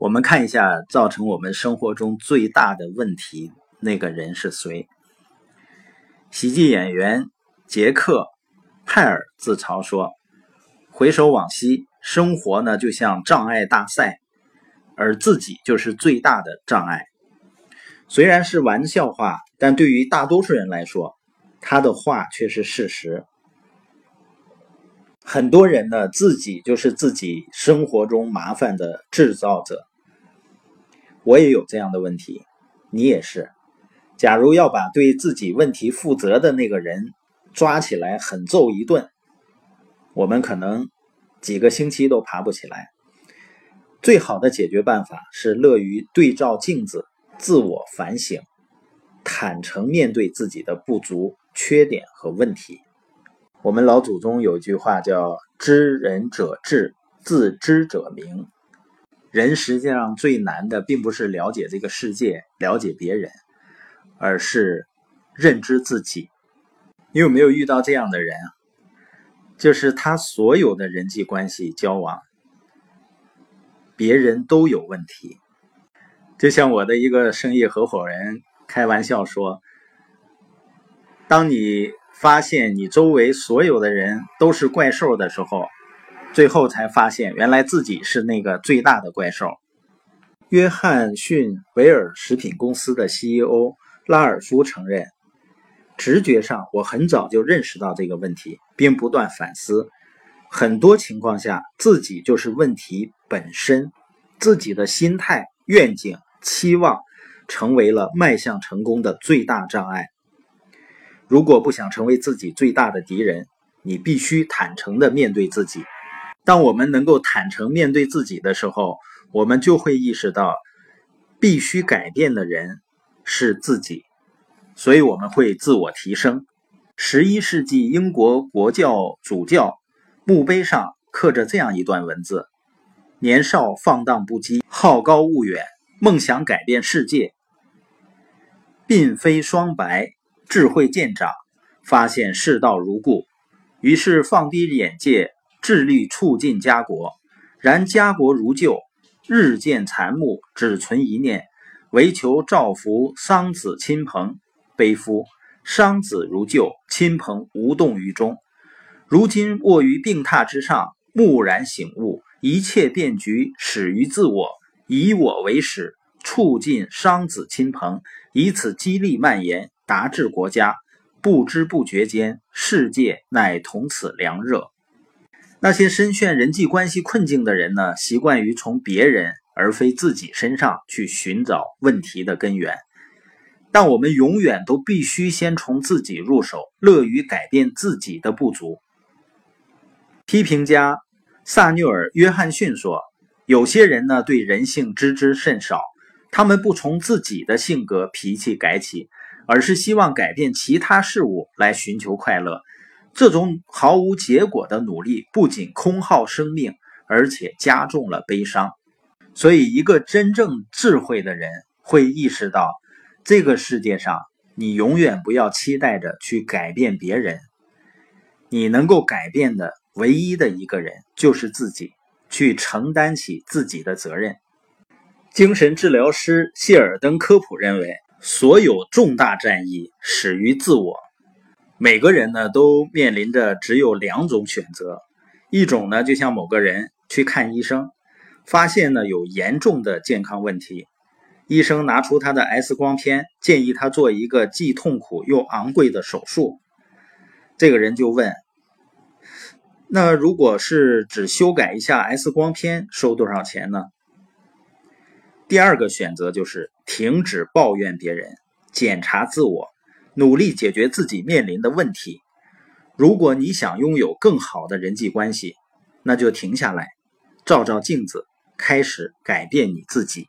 我们看一下造成我们生活中最大的问题那个人是谁？喜剧演员杰克·派尔自嘲说：“回首往昔，生活呢就像障碍大赛，而自己就是最大的障碍。”虽然是玩笑话，但对于大多数人来说，他的话却是事实。很多人呢，自己就是自己生活中麻烦的制造者。我也有这样的问题，你也是。假如要把对自己问题负责的那个人抓起来狠揍一顿，我们可能几个星期都爬不起来。最好的解决办法是乐于对照镜子，自我反省，坦诚面对自己的不足、缺点和问题。我们老祖宗有一句话叫“知人者智，自知者明”。人实际上最难的，并不是了解这个世界、了解别人，而是认知自己。你有没有遇到这样的人？就是他所有的人际关系交往，别人都有问题。就像我的一个生意合伙人开玩笑说：“当你发现你周围所有的人都是怪兽的时候。”最后才发现，原来自己是那个最大的怪兽。约翰逊维尔食品公司的 CEO 拉尔夫承认，直觉上我很早就认识到这个问题，并不断反思。很多情况下，自己就是问题本身，自己的心态、愿景、期望，成为了迈向成功的最大障碍。如果不想成为自己最大的敌人，你必须坦诚地面对自己。当我们能够坦诚面对自己的时候，我们就会意识到，必须改变的人是自己，所以我们会自我提升。十一世纪英国国教主教墓碑上刻着这样一段文字：年少放荡不羁，好高骛远，梦想改变世界。鬓飞霜白，智慧渐长，发现世道如故，于是放低眼界。致力促进家国，然家国如旧，日渐残暮，只存一念，唯求造福桑梓亲朋。悲夫！桑梓如旧，亲朋无动于衷。如今卧于病榻之上，蓦然醒悟，一切变局始于自我，以我为始，促进桑梓亲朋，以此激励蔓延，达至国家。不知不觉间，世界乃同此凉热。那些深陷人际关系困境的人呢？习惯于从别人而非自己身上去寻找问题的根源。但我们永远都必须先从自己入手，乐于改变自己的不足。批评家萨缪尔·约翰逊说：“有些人呢，对人性知之甚少，他们不从自己的性格脾气改起，而是希望改变其他事物来寻求快乐。”这种毫无结果的努力不仅空耗生命，而且加重了悲伤。所以，一个真正智慧的人会意识到，这个世界上你永远不要期待着去改变别人，你能够改变的唯一的一个人就是自己，去承担起自己的责任。精神治疗师谢尔登·科普认为，所有重大战役始于自我。每个人呢都面临着只有两种选择，一种呢就像某个人去看医生，发现呢有严重的健康问题，医生拿出他的 X 光片，建议他做一个既痛苦又昂贵的手术。这个人就问：那如果是只修改一下 X 光片，收多少钱呢？第二个选择就是停止抱怨别人，检查自我。努力解决自己面临的问题。如果你想拥有更好的人际关系，那就停下来，照照镜子，开始改变你自己。